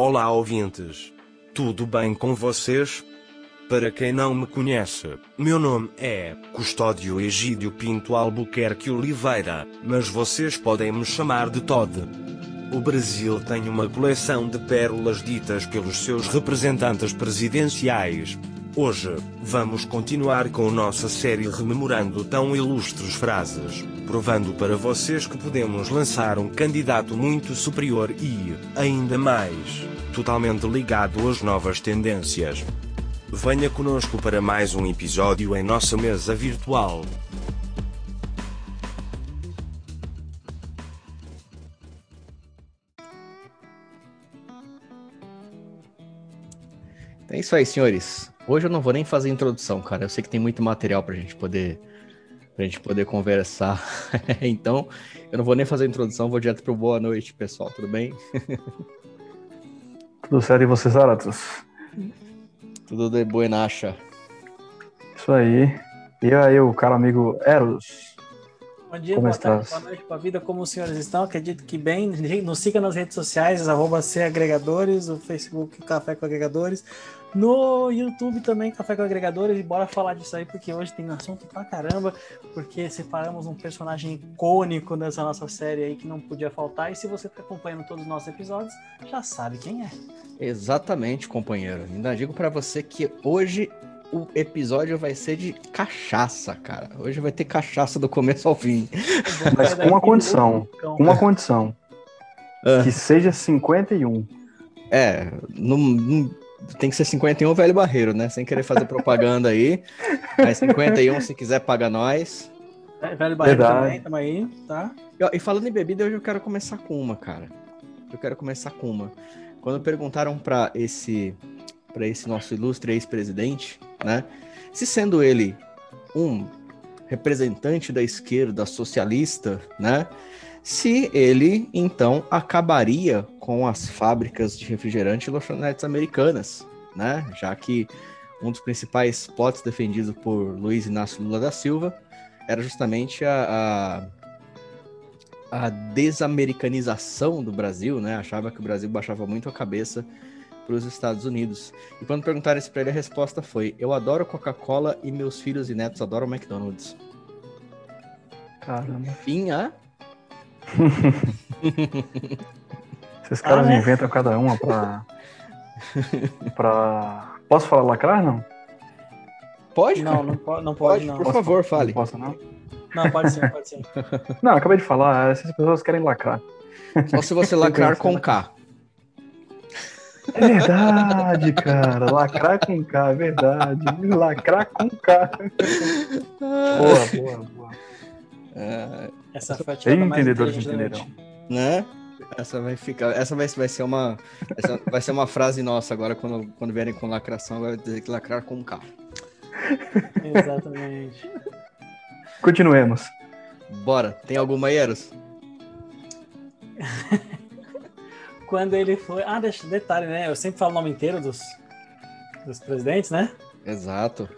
Olá, ouvintes. Tudo bem com vocês? Para quem não me conhece, meu nome é Custódio Egídio Pinto Albuquerque Oliveira, mas vocês podem me chamar de Todd. O Brasil tem uma coleção de pérolas ditas pelos seus representantes presidenciais. Hoje, vamos continuar com nossa série rememorando tão ilustres frases, provando para vocês que podemos lançar um candidato muito superior e, ainda mais, totalmente ligado às novas tendências. Venha conosco para mais um episódio em nossa mesa virtual. É isso aí, senhores. Hoje eu não vou nem fazer introdução, cara. Eu sei que tem muito material pra gente poder pra gente poder conversar. então, eu não vou nem fazer introdução, vou direto pro boa noite, pessoal. Tudo bem? Tudo certo e você, Zaratos? Tudo de buenacha. Isso aí. E aí, o cara amigo Eros. Bom dia, Como boa estás? tarde, boa noite, boa vida, como os senhores estão? Acredito que bem. Nos siga nas redes sociais, arroba Agregadores, o Facebook Café com Agregadores, no YouTube também Café com Agregadores, e bora falar disso aí, porque hoje tem assunto pra caramba, porque separamos um personagem icônico dessa nossa série aí que não podia faltar, e se você tá acompanhando todos os nossos episódios, já sabe quem é. Exatamente, companheiro. Ainda digo pra você que hoje o episódio vai ser de cachaça, cara. Hoje vai ter cachaça do começo ao fim. Mas com uma condição. Com uma condição. Ah. Que seja 51. É, não, não- tem que ser 51 velho barreiro, né? Sem querer fazer propaganda aí. Mas 51, se quiser, paga nós. É, Velho Barreiro Verdade. também, tamo aí, tá? E, ó, E falando em bebida, hoje eu quero começar com uma, cara. Eu quero começar com uma. Quando perguntaram pra esse para esse nosso ilustre ex-presidente, né? Se sendo ele um representante da esquerda socialista, né? Se ele então acabaria com as fábricas de refrigerante e lanchonetes americanas, né? Já que um dos principais potes defendidos por Luiz Inácio Lula da Silva era justamente a, a, a desamericanização do Brasil, né? Achava que o Brasil baixava muito a cabeça para os Estados Unidos. E quando perguntaram isso para ele, a resposta foi: Eu adoro Coca-Cola e meus filhos e netos adoram McDonald's. Caramba. Fim a. Esses caras Ah, né? inventam cada uma pra. pra. Posso falar lacrar, não? Pode? Não, não, po- não pode, Pode, não. por favor, fale. Não posso, não? Não, pode sim, pode sim. Não, acabei de falar. Essas pessoas querem lacrar. Só se você lacrar com K. É verdade, cara. Lacrar com K, é verdade. Lacrar com K. Boa, boa, boa. É, Essa foi a tirada mais Entendedores entenderão. né? Essa vai ficar. Essa vai, vai ser uma. essa vai ser uma frase nossa agora quando, quando vierem com lacração, vai dizer que lacrar com K. Exatamente. Continuemos. Bora. Tem alguma aí, Eros? Quando ele foi. Ah, deixa, detalhe, né? Eu sempre falo o nome inteiro dos, dos presidentes, né? Exato.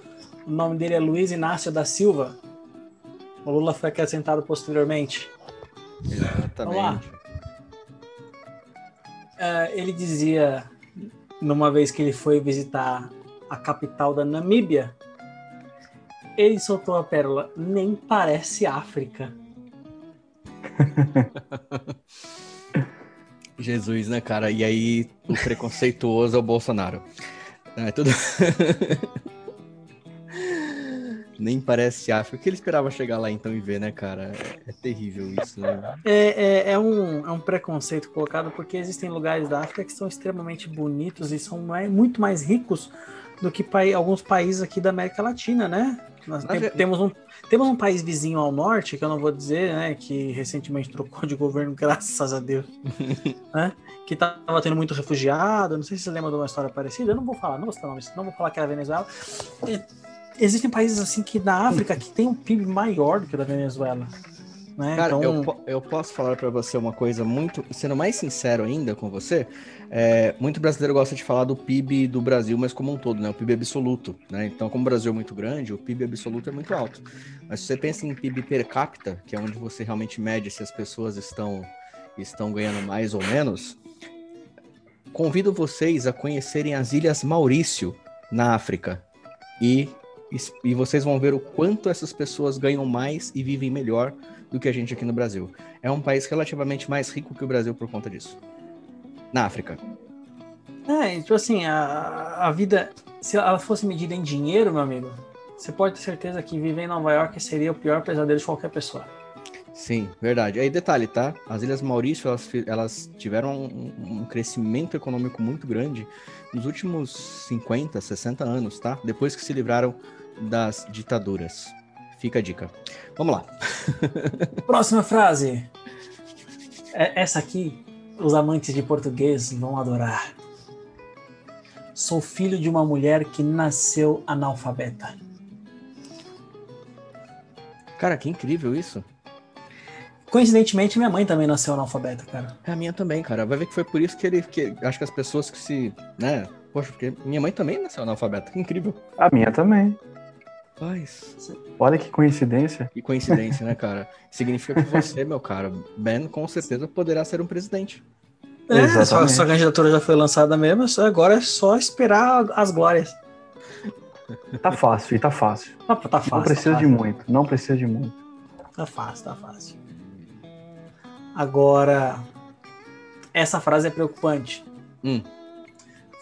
O nome dele é Luiz Inácio da Silva. O Lula foi acrescentado posteriormente. Exatamente. Ah, ele dizia, numa vez que ele foi visitar a capital da Namíbia, ele soltou a pérola: nem parece África. Jesus, né, cara? E aí, o preconceituoso é o Bolsonaro. É, tudo... Nem parece África. O que ele esperava chegar lá então e ver, né, cara? É, é terrível isso, né? É, é, é um, é um preconceito colocado porque existem lugares da África que são extremamente bonitos e são mais- muito mais ricos do que pai- alguns países aqui da América Latina, né? Nós tem- ve- temos, um, temos um país vizinho ao norte, que eu não vou dizer, né? Que recentemente trocou de governo, graças a Deus. né? Que tava tendo muito refugiado. Não sei se você lembra de uma história parecida. Eu não vou falar, não vou citar nome, não vou falar que era a Venezuela. É, existem países assim que na África que tem um PIB maior do que o da Venezuela. Né? Cara, então, eu, eu posso falar pra você uma coisa muito. Sendo mais sincero ainda com você, é, muito brasileiro gosta de falar do PIB do Brasil, mas como um todo, né? O PIB absoluto, né? Então, como o Brasil é muito grande, o PIB absoluto é muito alto. Mas se você pensa em PIB per capita, que é onde você realmente mede se as pessoas estão, estão ganhando mais ou menos, convido vocês a conhecerem as Ilhas Maurício, na África. E, e vocês vão ver o quanto essas pessoas ganham mais e vivem melhor do que a gente aqui no Brasil. É um país relativamente mais rico que o Brasil por conta disso. Na África. É, tipo assim, a, a vida, se ela fosse medida em dinheiro, meu amigo, você pode ter certeza que viver em Nova York seria o pior pesadelo de qualquer pessoa. Sim, verdade. Aí detalhe, tá? As Ilhas Maurício, elas, elas tiveram um, um, crescimento econômico muito grande nos últimos 50, 60 anos, tá? Depois que se livraram das ditaduras. Fica a dica. Vamos lá. Próxima frase. É, essa aqui, os amantes de português vão adorar. Sou filho de uma mulher que nasceu analfabeta. Cara, que incrível isso. Coincidentemente, minha mãe também nasceu analfabeta, cara. É a minha também, cara. Vai ver que foi por isso que ele. Que, acho que as pessoas que se. né? Poxa, porque minha mãe também nasceu analfabeta. Que incrível. A minha também. Paz. Olha que coincidência. Que coincidência, né, cara? Significa que você, meu cara, Ben, com certeza poderá ser um presidente. É, sua, sua candidatura já foi lançada mesmo, agora é só esperar as glórias. Tá fácil, e tá fácil. Tá, tá fácil. Não precisa tá de muito, não precisa de muito. Tá fácil, tá fácil. Agora, essa frase é preocupante. Hum.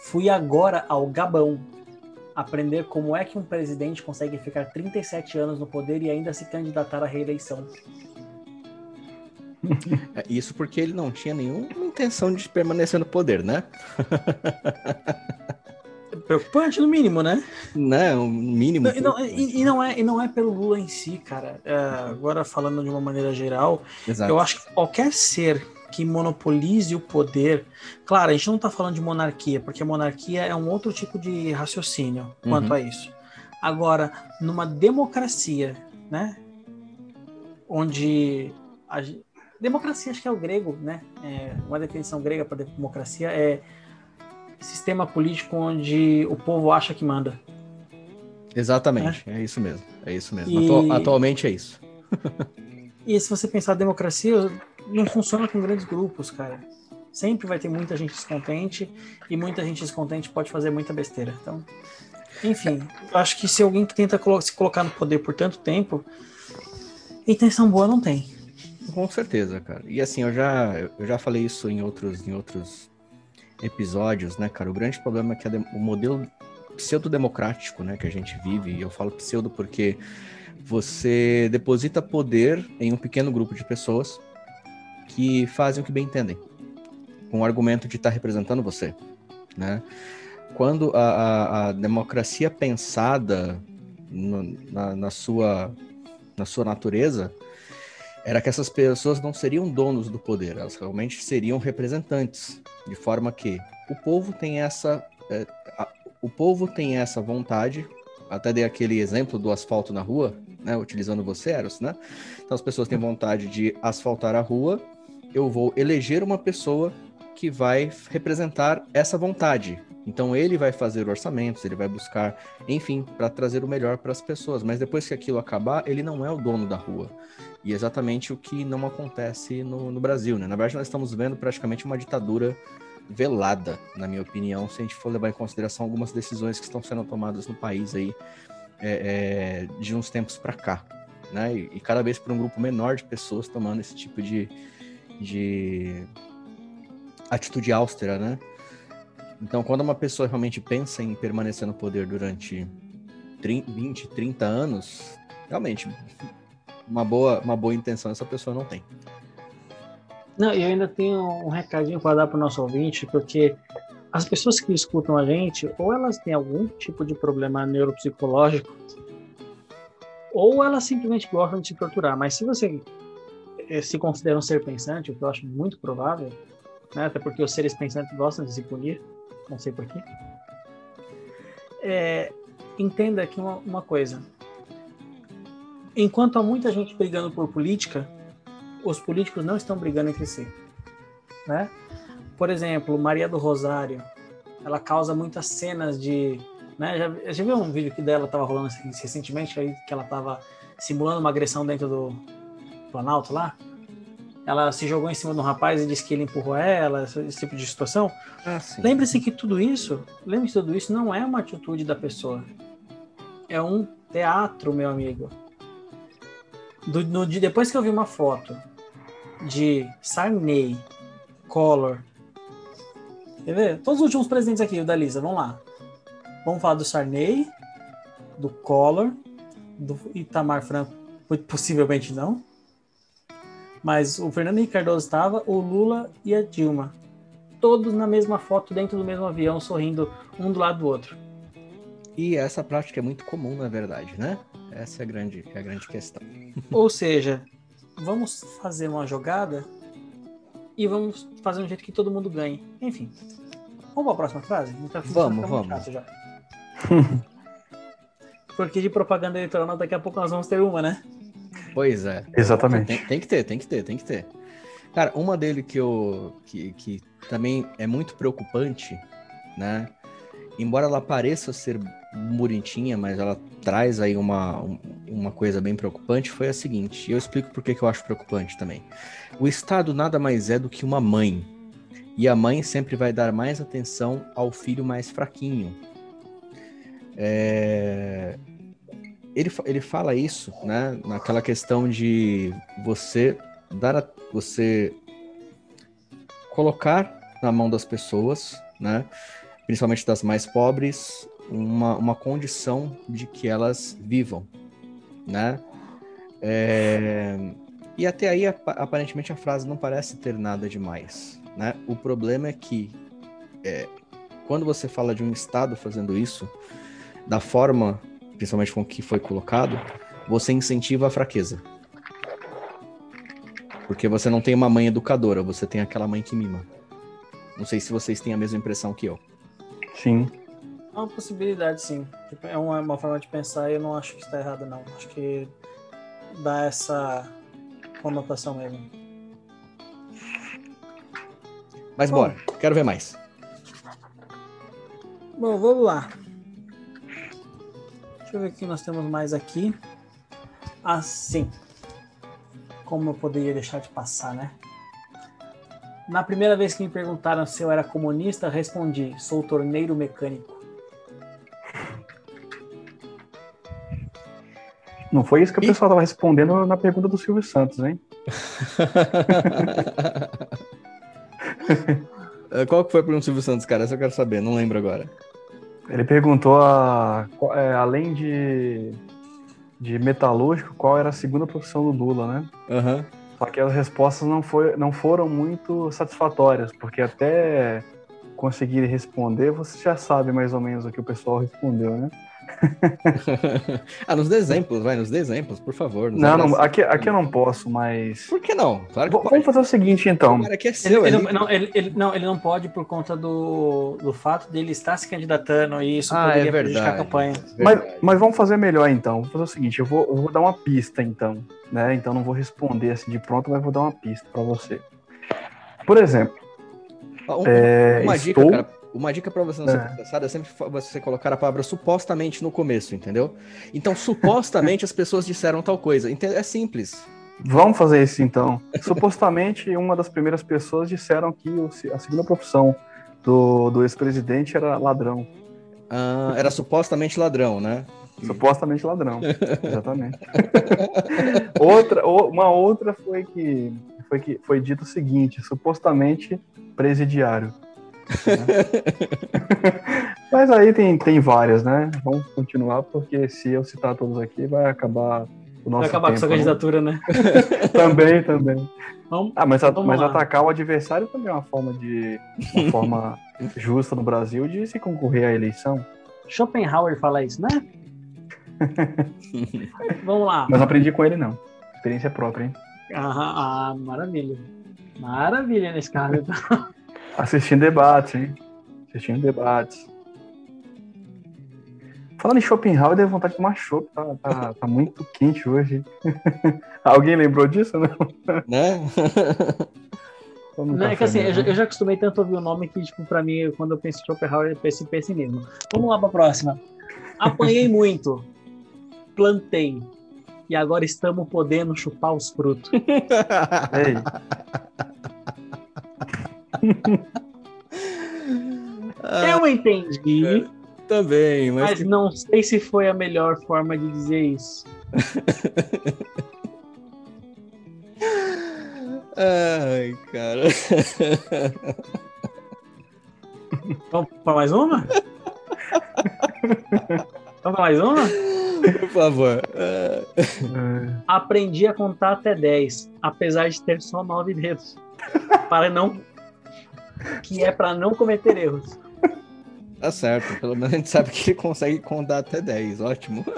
Fui agora ao Gabão aprender como é que um presidente consegue ficar 37 anos no poder e ainda se candidatar à reeleição. É, isso porque ele não tinha nenhuma intenção de permanecer no poder, né? Preocupante, no mínimo, né? Não, no mínimo. Não, e, não, e, e, não é, e não é pelo Lula em si, cara. É, agora, falando de uma maneira geral, Exato. eu acho que qualquer ser que monopolize o poder. Claro, a gente não está falando de monarquia, porque a monarquia é um outro tipo de raciocínio quanto uhum. a isso. Agora, numa democracia, né? Onde. A, democracia, acho que é o grego, né? É, uma definição grega para democracia é sistema político onde o povo acha que manda. Exatamente, é, é isso mesmo. É isso mesmo. E... Atualmente é isso. e se você pensar democracia, não funciona com grandes grupos, cara. Sempre vai ter muita gente descontente e muita gente descontente pode fazer muita besteira. Então, enfim, acho que se alguém que tenta se colocar no poder por tanto tempo, intenção boa não tem. Com certeza, cara. E assim, eu já, eu já falei isso em outros, em outros episódios, né, cara? O grande problema é que o modelo pseudo-democrático, né, que a gente vive, e eu falo pseudo porque você deposita poder em um pequeno grupo de pessoas que fazem o que bem entendem, com o argumento de estar representando você, né? Quando a, a, a democracia pensada no, na, na, sua, na sua natureza era que essas pessoas não seriam donos do poder, elas realmente seriam representantes, de forma que o povo tem essa é, a, o povo tem essa vontade, até dei aquele exemplo do asfalto na rua, né, utilizando você, Eros, né? Então as pessoas têm vontade de asfaltar a rua eu vou eleger uma pessoa que vai representar essa vontade. Então ele vai fazer orçamentos, ele vai buscar, enfim, para trazer o melhor para as pessoas. Mas depois que aquilo acabar, ele não é o dono da rua. E é exatamente o que não acontece no, no Brasil, né? Na verdade, nós estamos vendo praticamente uma ditadura velada, na minha opinião, se a gente for levar em consideração algumas decisões que estão sendo tomadas no país aí é, é, de uns tempos para cá, né? E, e cada vez por um grupo menor de pessoas tomando esse tipo de, de atitude austera, né? Então, quando uma pessoa realmente pensa em permanecer no poder durante 30, 20, 30 anos, realmente, uma boa, uma boa intenção essa pessoa não tem. Não, e ainda tenho um recadinho para dar para o nosso ouvinte, porque as pessoas que escutam a gente, ou elas têm algum tipo de problema neuropsicológico, ou elas simplesmente gostam de se torturar. Mas se você eh, se consideram ser pensante, o que eu acho muito provável, né? até porque os seres pensantes gostam de se punir, não sei porquê. É, entenda aqui uma, uma coisa. Enquanto há muita gente brigando por política, os políticos não estão brigando entre si. Né? Por exemplo, Maria do Rosário, ela causa muitas cenas de. Né? Já, já viu um vídeo que dela estava rolando recentemente, aí, que ela estava simulando uma agressão dentro do, Planalto lá, ela se jogou em cima de um rapaz e disse que ele empurrou ela, esse, tipo de situação. Ah. Lembre-se que tudo isso, lembre-se que tudo isso não é uma atitude da pessoa. É um teatro, meu amigo. Do, no, de, depois que eu vi uma foto de Sarney, Collor. Quer ver? Todos os últimos presidentes aqui, o da Lisa, vamos lá. Vamos falar do Sarney, do Collor, do Itamar Franco, possivelmente não. Mas o Fernando Henrique Cardoso estava, o Lula e a Dilma. Todos na mesma foto, dentro do mesmo avião, sorrindo um do lado do outro. E essa prática é muito comum, na verdade, né? Essa é a grande, é a grande questão. Ou seja, vamos fazer uma jogada e vamos fazer um jeito que todo mundo ganhe. Enfim. Vamos para a próxima frase? Tá- Vamos, vamos. Porque de propaganda eleitoral daqui a pouco nós vamos ter uma, né? Pois é. Exatamente. Tem, tem que ter, tem que ter, tem que ter. Cara, uma dele que eu que, que também é muito preocupante, né? Embora ela pareça ser bonitinha, mas ela traz aí uma, um- uma coisa bem preocupante, foi a seguinte. E eu explico por que que eu acho preocupante também. O Estado nada mais é do que uma mãe. E a mãe sempre vai dar mais atenção ao filho mais fraquinho. É, ele, ele fala isso, né, naquela questão de você dar a, você colocar na mão das pessoas, né, principalmente das mais pobres, uma, uma condição de que elas vivam, né? É, e até aí, apa- aparentemente, a frase não parece ter nada demais, né? O problema é que é, quando você fala de um Estado fazendo isso, da forma principalmente com o que foi colocado, você incentiva a fraqueza. Porque você não tem uma mãe educadora, você tem aquela mãe que mima. Não sei se vocês têm a mesma impressão que eu. Sim. É uma possibilidade, sim. Tipo, É uma, uma forma de pensar e eu não acho que está errado, não. Acho que dá essa conotação mesmo. Mas Bom. bora, quero ver mais. Bom, vamos lá. Deixa eu ver o que nós temos mais aqui. Assim. Como eu poderia deixar de passar, né? Na primeira vez que me perguntaram se eu era comunista, respondi: sou torneiro mecânico. Não foi isso que o pessoal tava respondendo na pergunta do Silvio Santos, hein? Eh, Qual que foi a pergunta do Silvio Santos, cara? Essa eu quero saber, não lembro agora. Ele perguntou, a, é, além de, de metalúrgico, qual era a segunda profissão do Lula, né? Aham. Só que as respostas não, foi, não foram muito satisfatórias, porque até conseguir responder, você já sabe mais ou menos o que o pessoal respondeu, né? ah, nos exemplos, vai, nos exemplos, por favor. nos Não, não aqui, aqui eu não posso, mas. Por que não? Claro que V-. Vamos fazer o seguinte, então. Cara, que é Ele, seu, ele é não, não, ele, ele- não, ele não pode por conta do, do fato dele estar se candidatando e isso Ah, é poderia prejudicar verdade. a campanha. Mas, Verdade. mas vamos fazer melhor então. Vou fazer o seguinte, eu vou, eu vou dar uma pista então, né? Então não vou responder assim de pronto, mas vou dar uma pista pra você. Por exemplo, Ó, um- é, uma dica, estou... cara. Uma dica pra você não ser É. processado é sempre você colocar a palavra supostamente no começo, entendeu? Então, supostamente as pessoas disseram tal coisa. É simples. Vamos fazer isso então. Supostamente uma das primeiras pessoas disseram que a segunda profissão do, do ex-presidente era ladrão. Ah, era supostamente ladrão, né? Supostamente ladrão. Exatamente. outra, uma outra foi que foi que foi dito o seguinte, supostamente presidiário. Né? Mas aí tem, tem várias, né? Vamos continuar, porque se eu citar todos aqui, vai acabar o nosso Vai acabar com tempo, sua né? candidatura, né? Também, também. Vamos, Ah, mas, a- mas atacar o adversário também é uma forma de uma forma justa no Brasil de se concorrer à eleição. Schopenhauer fala isso, né? Vamos lá. Mas não aprendi com ele, não. Experiência própria, hein? Ah, ah, maravilha. Maravilha nesse caso. então. Assistindo debates, hein? Assistindo debates. Falando em Schopenhauer, deu vontade de tomar chopp. Tá, tá, tá muito quente hoje. Alguém lembrou disso, não? Né? Não, é que assim, eu já, mesmo. eu já acostumei tanto a ouvir o nome que, tipo, pra mim, quando eu penso em Schopenhauer, eu penso em pessimismo. Vamos lá pra próxima. Apanhei muito. Plantei. e agora estamos podendo chupar os frutos. Ei, Eu entendi, Também, mas, mas não sei se foi a melhor forma de dizer isso. Ai, cara. Vamos para mais uma? Vamos para mais uma? Por favor. Ah, é, Aprendi a contar até 10, apesar de ter só 9 dedos. Para não. Que é para não cometer erros. Tá certo, pelo menos a gente sabe que ele consegue contar até 10, ótimo.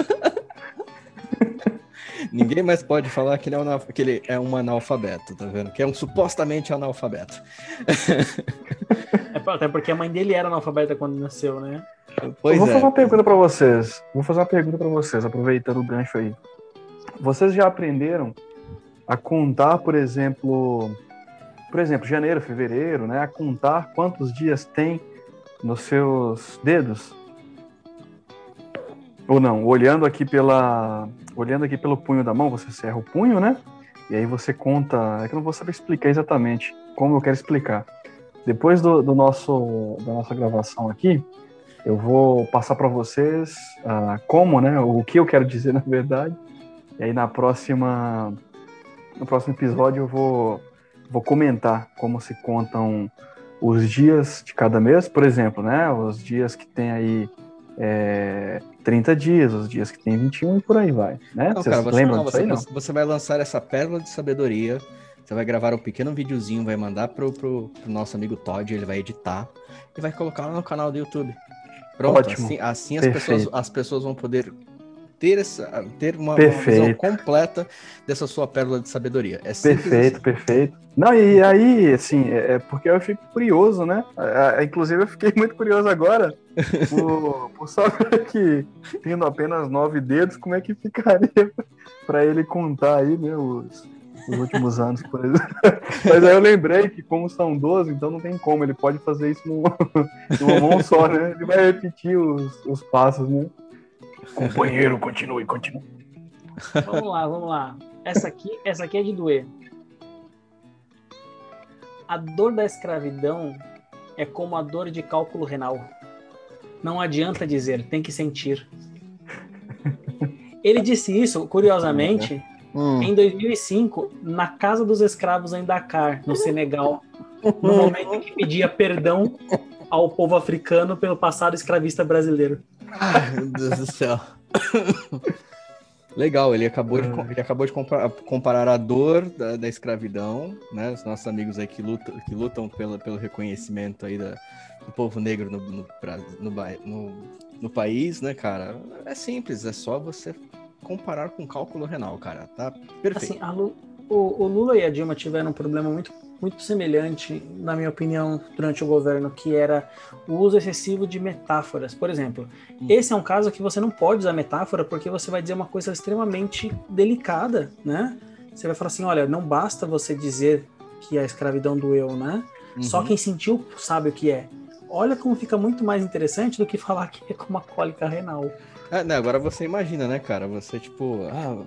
Ninguém mais pode falar que ele, é um, que ele é um analfabeto, tá vendo? Que é um supostamente analfabeto. É, até porque a mãe dele era analfabeta quando nasceu, né? Pois eu vou é. fazer uma pergunta pra vocês. Vou fazer uma pergunta pra vocês, aproveitando o gancho aí. Vocês já aprenderam a contar, por exemplo, por exemplo, janeiro, fevereiro, né? A contar quantos dias tem nos seus dedos? Ou não? Olhando aqui pela, olhando aqui pelo punho da mão, você cerra o punho, né? E aí você conta. É que eu não vou saber explicar exatamente como eu quero explicar. Depois do, do nosso da nossa gravação aqui, eu vou passar para vocês ah, como, né? O que eu quero dizer na verdade. E aí na próxima, no próximo episódio eu vou, vou comentar como se contam os dias de cada mês, por exemplo, né? Os dias que tem aí é, 30 dias, os dias que tem 21 e por aí vai, né? Não, Vocês cara, você, lembram não, você, aí, não? você- vai lançar essa pérola de sabedoria. Você vai gravar um pequeno videozinho, vai mandar pro, pro, pro nosso amigo Todd, ele vai editar e vai colocar lá no canal do YouTube. Pronto, Ótimo. assim, assim as, pessoas, as pessoas vão poder ter, essa, ter uma, uma visão completa dessa sua pérola de sabedoria. É Perfeito, assim. perfeito. Não, e aí, assim, é é porque eu fico curioso, né? Inclusive, eu fiquei muito curioso agora por, por que, tendo apenas nove dedos, como é que ficaria para ele contar aí, né, os, os últimos anos, por exemplo. Mas aí eu lembrei que, como são 12, então não tem como, ele pode fazer isso num- numa mão só, né? Ele vai repetir os, os passos, né? Companheiro, continue, continue. Vamos lá, vamos lá. Essa aqui, essa aqui é de doer. A dor da escravidão é como a dor de cálculo renal. Não adianta dizer, tem que sentir. Ele disse isso, curiosamente, Hum, em 2005, na Casa dos Escravos em Dakar, no Senegal, no momento em que pedia perdão ao povo africano pelo passado escravista brasileiro. Ai, meu Deus do céu. Legal, ele acabou de, ele acabou de compara- comparar a dor da, da escravidão, né? Os nossos amigos aí que lutam, que lutam pelo, pelo reconhecimento aí da, do povo negro no, no, no, no- no país, né, cara? É simples, é só você comparar com cálculo renal, cara. Tá perfeito. Assim, a Lu- o, o Lula e a Dilma tiveram um problema muito, muito semelhante, na minha opinião, durante o governo, que era o uso excessivo de metáforas. Por exemplo, Hum. esse é um caso que você não pode usar metáfora porque você vai dizer uma coisa extremamente delicada, né? Você vai falar assim, olha, não basta você dizer que a escravidão doeu, né? Só Uhum. quem sentiu sabe o que é. Olha como fica muito mais interessante do que falar que é como uma cólica renal. É, né, agora você imagina, né, cara? Você, tipo, ah,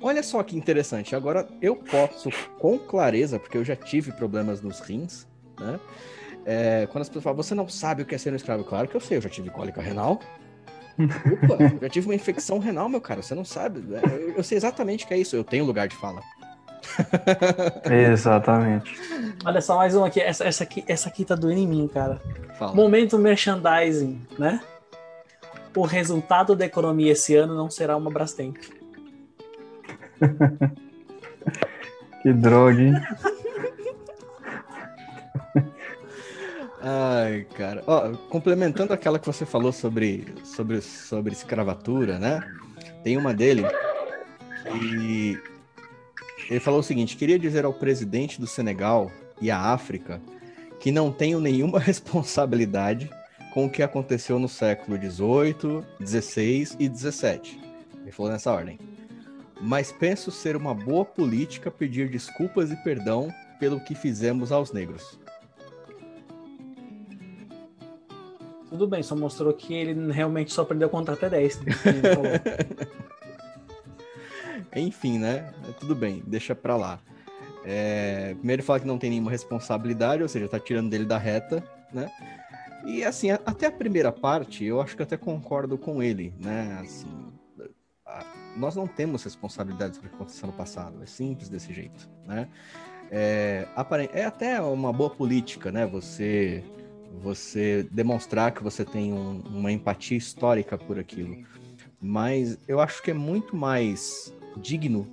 olha só que interessante. Agora eu posso, com clareza, porque eu já tive problemas nos rins, né? É, quando as pessoas falam, você não sabe o que é ser um escravo? Claro que eu sei, eu já tive cólica renal. Opa, eu já tive uma infecção renal, meu cara, você não sabe. É, Eu, eu sei exatamente o que é isso, eu tenho lugar de fala. Exatamente. Olha só, mais uma aqui. Essa, essa aqui. essa aqui tá doendo em mim, cara. Fala. Momento merchandising, né? O resultado da economia esse ano não será uma Brastemp. Que droga, hein? Ai, cara. Ó, complementando aquela que você falou sobre, sobre, sobre escravatura, né? Tem uma dele e ele falou o seguinte: queria dizer ao presidente do Senegal e à África que não tenho nenhuma responsabilidade com o que aconteceu no século XVIII, XVI e XVII. Ele falou nessa ordem. Mas penso ser uma boa política pedir desculpas e perdão pelo que fizemos aos negros. Tudo bem, só mostrou que ele realmente só aprendeu a contar até 10. Ele falou. enfim, né? Tudo bem, deixa pra lá. É, primeiro ele fala que não tem nenhuma responsabilidade, ou seja, tá tirando dele da reta, né? E assim, até a primeira parte, eu acho que até concordo com ele, né? Assim, a- nós não temos responsabilidades pelo que aconteceu no passado, é simples desse jeito, né? É, é até uma boa política, né? Você você demonstrar que você tem um- uma empatia histórica por aquilo. Mas eu acho que é muito mais digno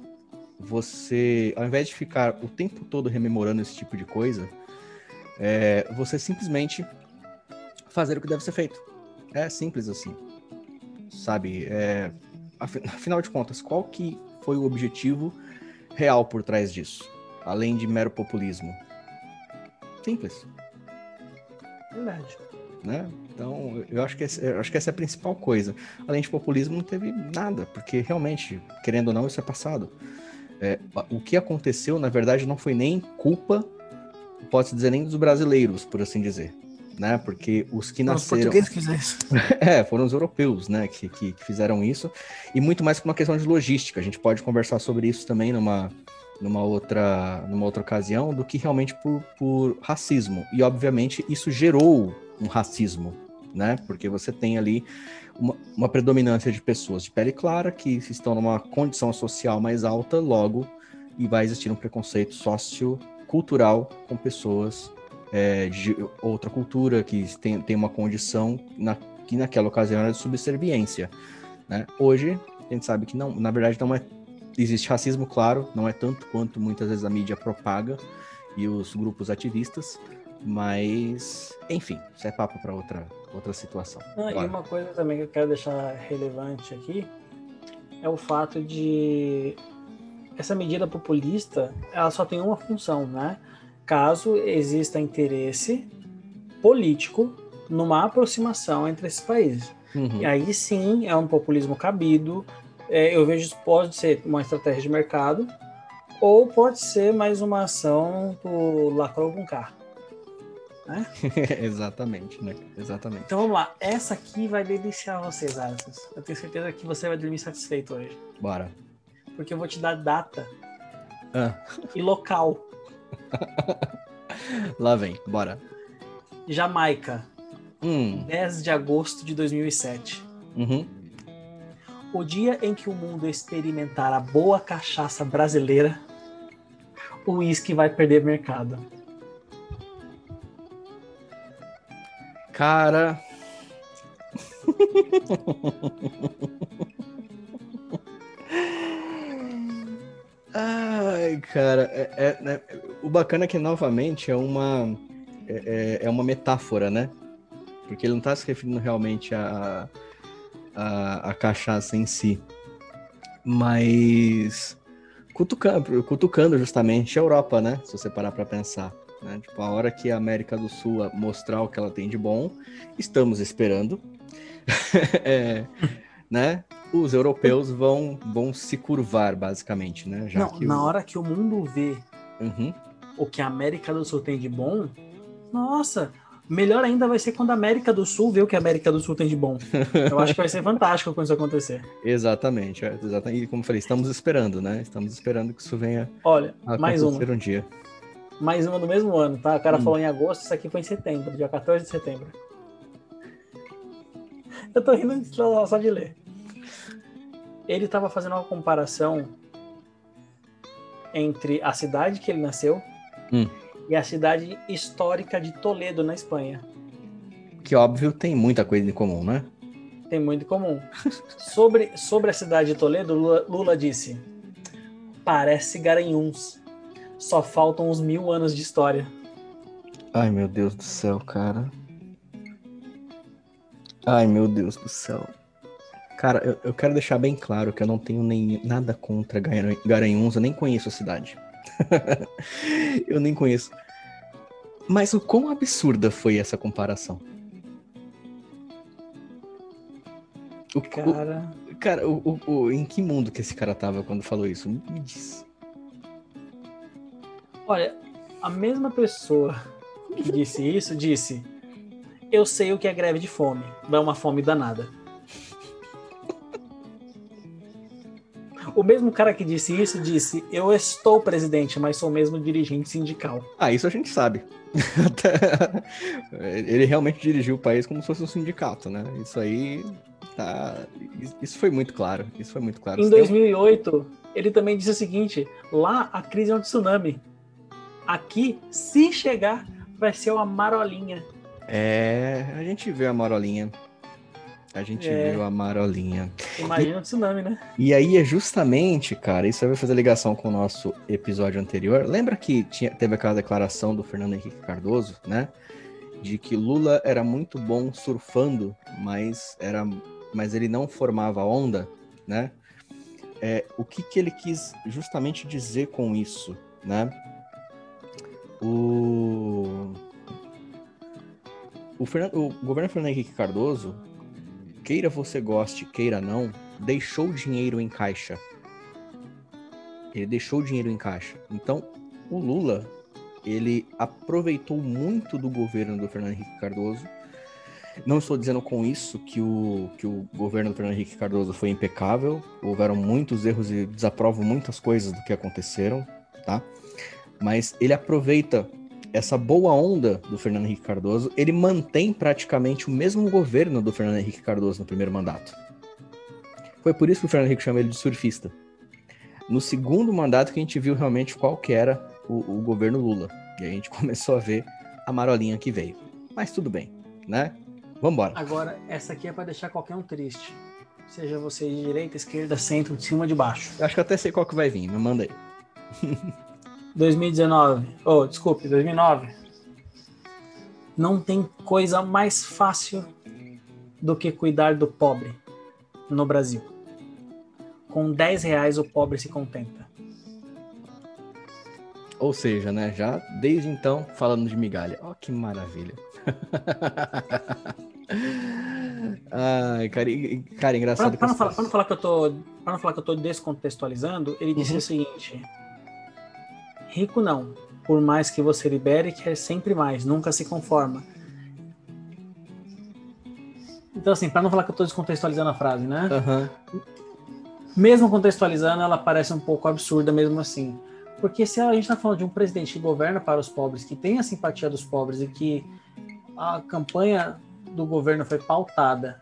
você, ao invés de ficar o tempo todo rememorando esse tipo de coisa, é, você simplesmente fazer o que deve ser feito. É simples assim. Sabe? É, afinal de contas, qual que foi o objetivo real por trás disso? Além de mero populismo. Simples Verdade. né? Então, eu acho que, esse- eu acho que essa é a principal coisa. Além de populismo, não teve nada, porque realmente, querendo ou não, isso é passado. É, o que aconteceu, na verdade, não foi nem culpa, pode-se dizer, nem dos brasileiros, por assim dizer. Né? Porque os que Os nasceram. portugueses que fizeram. É, foram os europeus, né, que, que, que fizeram isso, e muito mais por uma questão de logística. A gente pode conversar sobre isso também numa, numa, outra, numa outra ocasião, do que realmente por, por racismo. E, obviamente, isso gerou um racismo, né, porque você tem ali uma, uma predominância de pessoas de pele clara que estão numa condição social mais alta, logo, e vai existir um preconceito sociocultural com pessoas é, de outra cultura que tem, tem uma condição na, que naquela ocasião era de subserviência. Né? Hoje, a gente sabe que não, na verdade, não é. Existe racismo, claro, não é tanto quanto muitas vezes a mídia propaga e os grupos ativistas, mas, enfim, isso é papo para outra, outra situação. Ah, e uma coisa também que eu quero deixar relevante aqui é o fato de essa medida populista, ela só tem uma função, né? Caso exista interesse político numa aproximação entre esses países. Uhum. E aí sim é um populismo cabido. É, eu vejo isso pode ser uma estratégia de mercado ou pode ser mais uma ação do lacrou com K. Exatamente, né? Exatamente. Então vamos lá, essa aqui vai deliciar vocês, Arthur. Eu tenho certeza que você vai dormir satisfeito hoje. Bora. Porque eu vou te dar data Ah, e local. lá vem, bora. Jamaica, Hum, 10 de agosto de 2007. uhum. O dia em que o mundo experimentar a boa cachaça brasileira, o uísque vai perder mercado. Cara. Ai, cara, é, é, né, o bacana é que novamente é uma é, é- é uma metáfora, né? Porque ele não está se referindo realmente a, a, a cachaça em si, mas cutucando, cutucando justamente a Europa, né? Se você parar para pensar, né? Tipo, a hora que a América do Sul mostrar o que ela tem de bom, estamos esperando, É, né? Os europeus vão, vão se curvar, basicamente, né? Já Não, que na o- hora que o mundo vê Uhum. O que a América do Sul tem de bom, nossa, melhor ainda vai ser quando a América do Sul vê o que a América do Sul tem de bom. Eu acho que vai ser fantástico quando isso acontecer. Exatamente, é, exatamente. E como eu falei, estamos esperando, né? Estamos esperando que isso venha Olha, a mais uma. acontecer um dia. Mais uma do mesmo ano, tá? O cara Hum. falou em agosto, isso aqui foi em setembro, dia 14 de setembro. Eu tô rindo só de ler. Ele tava fazendo uma comparação entre a cidade que ele nasceu Hum. e a cidade histórica de Toledo, na Espanha. Que óbvio tem muita coisa em comum, né? Tem muito em comum. Sobre, sobre a cidade de Toledo, Lula, Lula disse: parece Garanhuns. Só faltam uns mil anos de história. Ai, meu Deus do céu, cara. Ai, meu Deus do céu. Cara, eu, eu quero deixar bem claro que eu não tenho nem nada contra Garan- Garanhuns, eu nem conheço a cidade. eu nem conheço. Mas o quão absurda foi essa comparação? O, o- Cara. cara, o, o- o- em que mundo que esse cara tava quando falou isso? Me diz. Olha, a mesma pessoa que disse isso disse: Eu sei o que é greve de fome. Dá uma fome danada. O mesmo cara que disse isso disse: Eu estou presidente, mas sou mesmo dirigente sindical. Ah, isso a gente sabe. Ele realmente dirigiu o país como se fosse um sindicato, né? Isso aí tá. Isso foi muito claro. Isso foi muito claro. Em 2008, ele também disse o seguinte: lá a crise é um tsunami. Aqui, se chegar, vai ser uma marolinha. É, a gente vê a marolinha. A gente é. viu a marolinha. Imagina o tsunami, né? E aí é justamente, cara, isso vai fazer ligação com o nosso episódio anterior. Lembra que tinha, teve aquela declaração do Fernando Henrique Cardoso, né? De que Lula era muito bom surfando, mas, era, mas ele não formava onda, né? É, o que, que ele quis justamente dizer com isso, né? O, o, Fernando, o governo Fernando Henrique Cardoso queira você goste, queira não, deixou dinheiro em caixa. Ele deixou dinheiro em caixa. Então, o Lula, ele aproveitou muito do governo do Fernando Henrique Cardoso. Não estou dizendo com isso que o, que o governo do Fernando Henrique Cardoso foi impecável. Houveram muitos erros e desaprovo muitas coisas do que aconteceram, tá? Mas ele aproveita essa boa onda do Fernando Henrique Cardoso, ele mantém praticamente o mesmo governo do Fernando Henrique Cardoso no primeiro mandato. Foi por isso que o Fernando Henrique chama ele de surfista. No segundo mandato que a gente viu realmente qual que era o, o governo Lula. E a gente começou a ver a marolinha que veio. Mas tudo bem, né? Vambora. Agora, essa aqui é para deixar qualquer um triste. Seja você de direita, esquerda, centro, de cima, de baixo. Eu acho que até sei qual que vai vir, me manda aí. 2019, oh, desculpe, 2009. Não tem coisa mais fácil do que cuidar do pobre no Brasil. Com 10 reais o pobre se contenta. Ou seja, né, já desde então falando de migalha. Ó, oh, que maravilha. Ai, cara, cara engraçado. Para não, falar, que eu tô, para não falar que eu tô descontextualizando, ele disse uhum. o seguinte: Rico não. Por mais que você libere, quer sempre mais, nunca se conforma. Então, assim, para não falar que eu estou descontextualizando a frase, né? Uhum. Mesmo contextualizando, ela parece um pouco absurda mesmo assim. Porque se a gente está falando de um presidente que governa para os pobres, que tem a simpatia dos pobres e que a campanha do governo foi pautada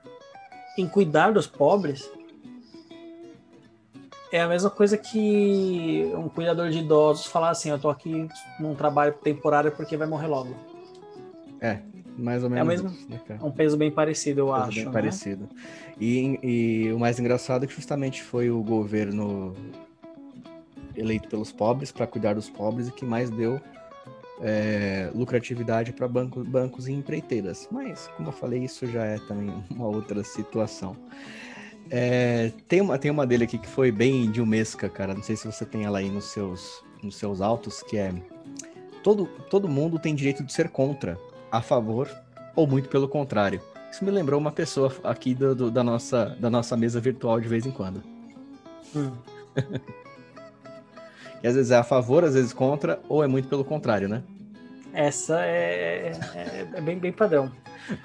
em cuidar dos pobres, é a mesma coisa que um cuidador de idosos falar assim, eu tô aqui num trabalho temporário porque vai morrer logo. É, mais ou menos. É o mesmo, isso, né, um peso bem parecido, eu acho. Bem né? parecido. E, e o mais engraçado é que justamente foi o governo eleito pelos pobres para cuidar dos pobres e que mais deu é, lucratividade para bancos, bancos e empreiteiras. Mas, como eu falei, isso já é também uma outra situação. É, tem, uma, tem uma dele aqui que foi bem dilmesca, cara. Não sei se você tem ela aí nos seus, nos seus autos, que é todo, todo mundo tem direito de ser contra, a favor ou muito pelo contrário. Isso me lembrou uma pessoa aqui do, do, da, nossa, da nossa mesa virtual de vez em quando. Hum. que às vezes é a favor, às vezes contra, ou é muito pelo contrário, né? Essa é, é, é bem, bem padrão.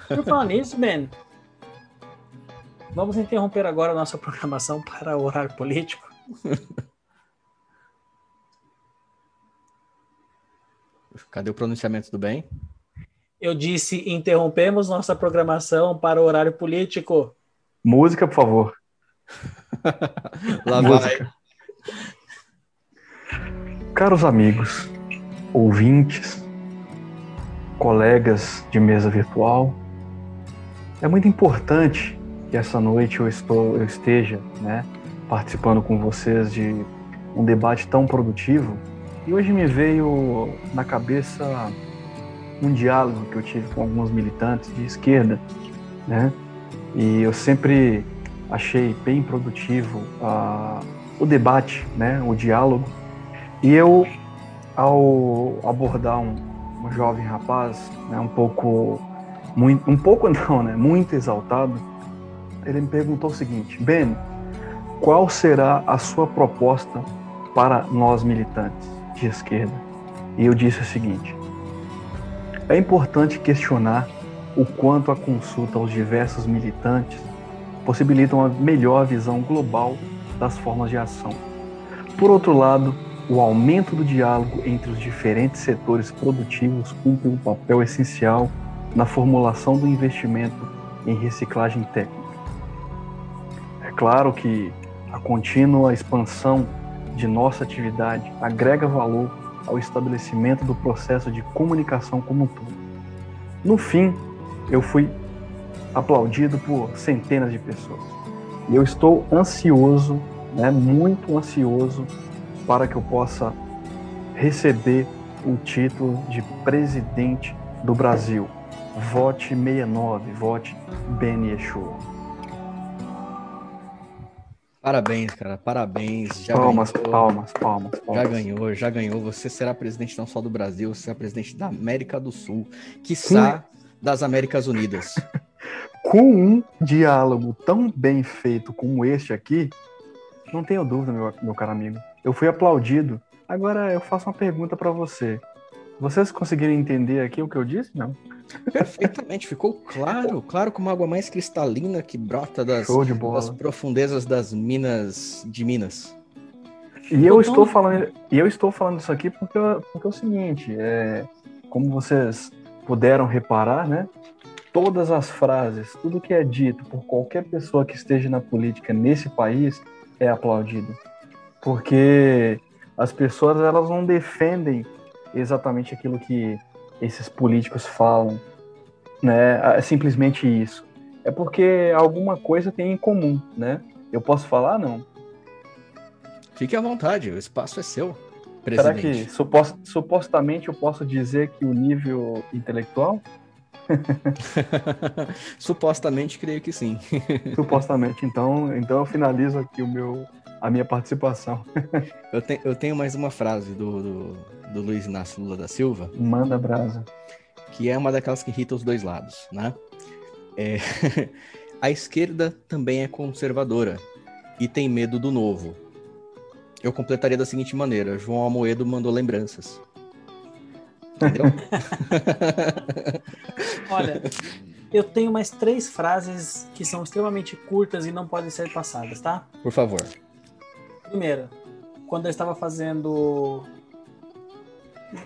Por falar nisso, Ben, Vamos interromper agora a nossa programação para o horário político. Cadê o pronunciamento do bem? Eu disse interrompemos nossa programação para o horário político. Música, por favor. Lá Música. Caros amigos, ouvintes, colegas de mesa virtual, é muito importante que essa noite eu, estou, eu esteja né, participando com vocês de um debate tão produtivo. E hoje me veio na cabeça um diálogo que eu tive com alguns militantes de esquerda, né? E eu sempre achei bem produtivo uh, o debate, né? O diálogo. E eu, ao abordar um, um jovem rapaz, né? Um pouco, muito, um pouco não, né? Muito exaltado, ele me perguntou o seguinte: Ben, qual será a sua proposta para nós militantes de esquerda? E eu disse o seguinte: é importante questionar o quanto a consulta aos diversos militantes possibilita uma melhor visão global das formas de ação. Por outro lado, o aumento do diálogo entre os diferentes setores produtivos cumpre um papel essencial na formulação do investimento em reciclagem técnica. É claro que a contínua expansão de nossa atividade agrega valor ao estabelecimento do processo de comunicação como um todo. No fim, eu fui aplaudido por centenas de pessoas. E eu estou ansioso, né, muito ansioso, para que eu possa receber o título de presidente do Brasil. Vote 69, vote Ben Yeshua. Parabéns, cara, parabéns. Já palmas, ganhou, palmas, palmas, palmas. Já ganhou, já ganhou. Você será presidente não só do Brasil, você será presidente da América do Sul, quiçá das Américas Unidas. Com um diálogo tão bem feito como este aqui, não tenho dúvida, meu, meu caro amigo. Eu fui aplaudido. Agora eu faço uma pergunta para você. Vocês conseguiram entender aqui o que eu disse? Não. Perfeitamente, ficou claro, claro como água mais cristalina que brota das, das profundezas das minas de Minas. E eu estou falando, e eu estou falando isso aqui porque, porque é o seguinte, é, como vocês puderam reparar, né? Todas as frases, tudo que é dito por qualquer pessoa que esteja na política nesse país é aplaudido, porque as pessoas elas não defendem exatamente aquilo que esses políticos falam, né? É simplesmente isso. É porque alguma coisa tem em comum, né? Eu posso falar, não? Fique à vontade, o espaço é seu. Presidente. Será que supost, supostamente eu posso dizer que o nível intelectual? supostamente creio que sim. supostamente. Então, então eu finalizo aqui o meu a minha participação. eu, te, eu tenho mais uma frase do, do, do Luiz Inácio Lula da Silva. Manda brasa. Que é uma daquelas que irrita os dois lados, né? É, a esquerda também é conservadora e tem medo do novo. Eu completaria da seguinte maneira: João Amoedo mandou lembranças. Entendeu? Olha, eu tenho mais três frases que são extremamente curtas e não podem ser passadas, tá? Por favor. Primeira, quando eu estava fazendo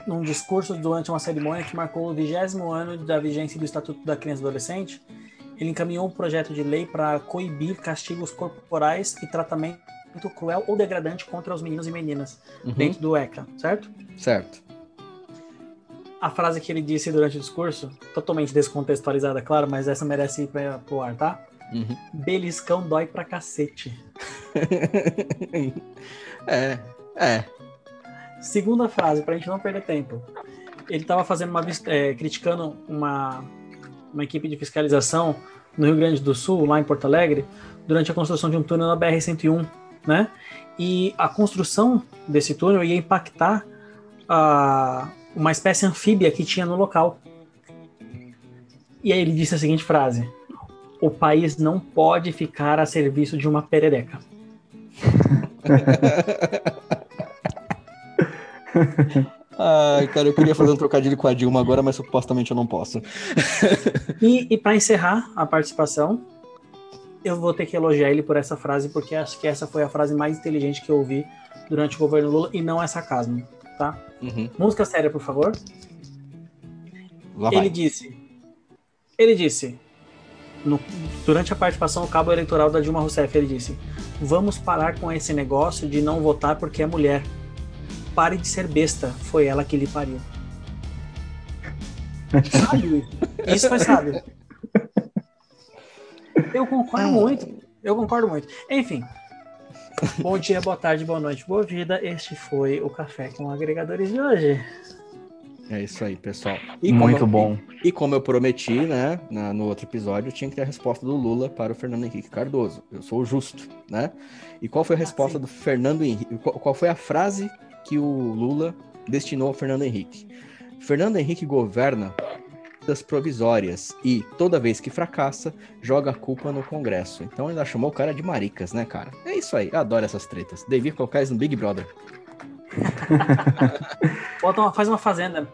num discurso durante uma cerimônia que marcou o vigésimo ano da vigência do Estatuto da Criança e Adolescente, ele encaminhou um projeto de lei para coibir castigos corporais e tratamento cruel ou degradante contra os meninos e meninas uhum. dentro do ECA, certo? Certo. A frase que ele disse durante o discurso, totalmente descontextualizada, claro, mas essa merece ir para o ar, tá? Uhum. Beliscão dói pra cacete. é, é. Segunda frase, pra gente não perder tempo. Ele tava fazendo uma é, criticando uma, uma equipe de fiscalização no Rio Grande do Sul, lá em Porto Alegre, durante a construção de um túnel na BR-101, né? E a construção desse túnel ia impactar a, uma espécie anfíbia que tinha no local. E aí ele disse a seguinte frase: o país não pode ficar a serviço de uma perereca. Ai, cara, eu queria fazer um trocadilho com a Dilma agora, mas supostamente eu não posso. e, e para encerrar a participação, eu vou ter que elogiar ele por essa frase, porque acho que essa foi a frase mais inteligente que eu ouvi durante o governo Lula e não é sarcasmo, tá? Uhum. Música séria, por favor. Lá ele vai. disse. Ele disse: no, durante a participação no cabo eleitoral da Dilma Rousseff, ele disse: Vamos parar com esse negócio de não votar porque é mulher. Pare de ser besta, foi ela que lhe pariu. Sábio. Isso foi sábio. Eu concordo muito. Eu concordo muito. Enfim. Bom dia, boa tarde, boa noite, boa vida. Este foi o Café com Agregadores de hoje. É isso aí, pessoal. E Muito eu, bom. E, e, como eu prometi, né, na, no outro episódio, eu tinha que ter a resposta do Lula para o Fernando Henrique Cardoso. Eu sou justo, né? E qual foi a resposta ah, do Fernando Henrique? Qual, qual, foi a frase que o Lula destinou ao Fernando Henrique? Fernando Henrique governa das provisórias e toda vez que fracassa, joga a culpa no Congresso. Então ainda chamou o cara de maricas, né, cara? É isso aí, adoro essas tretas. Devia colocar isso no Big Brother. Bota uma, faz uma fazenda.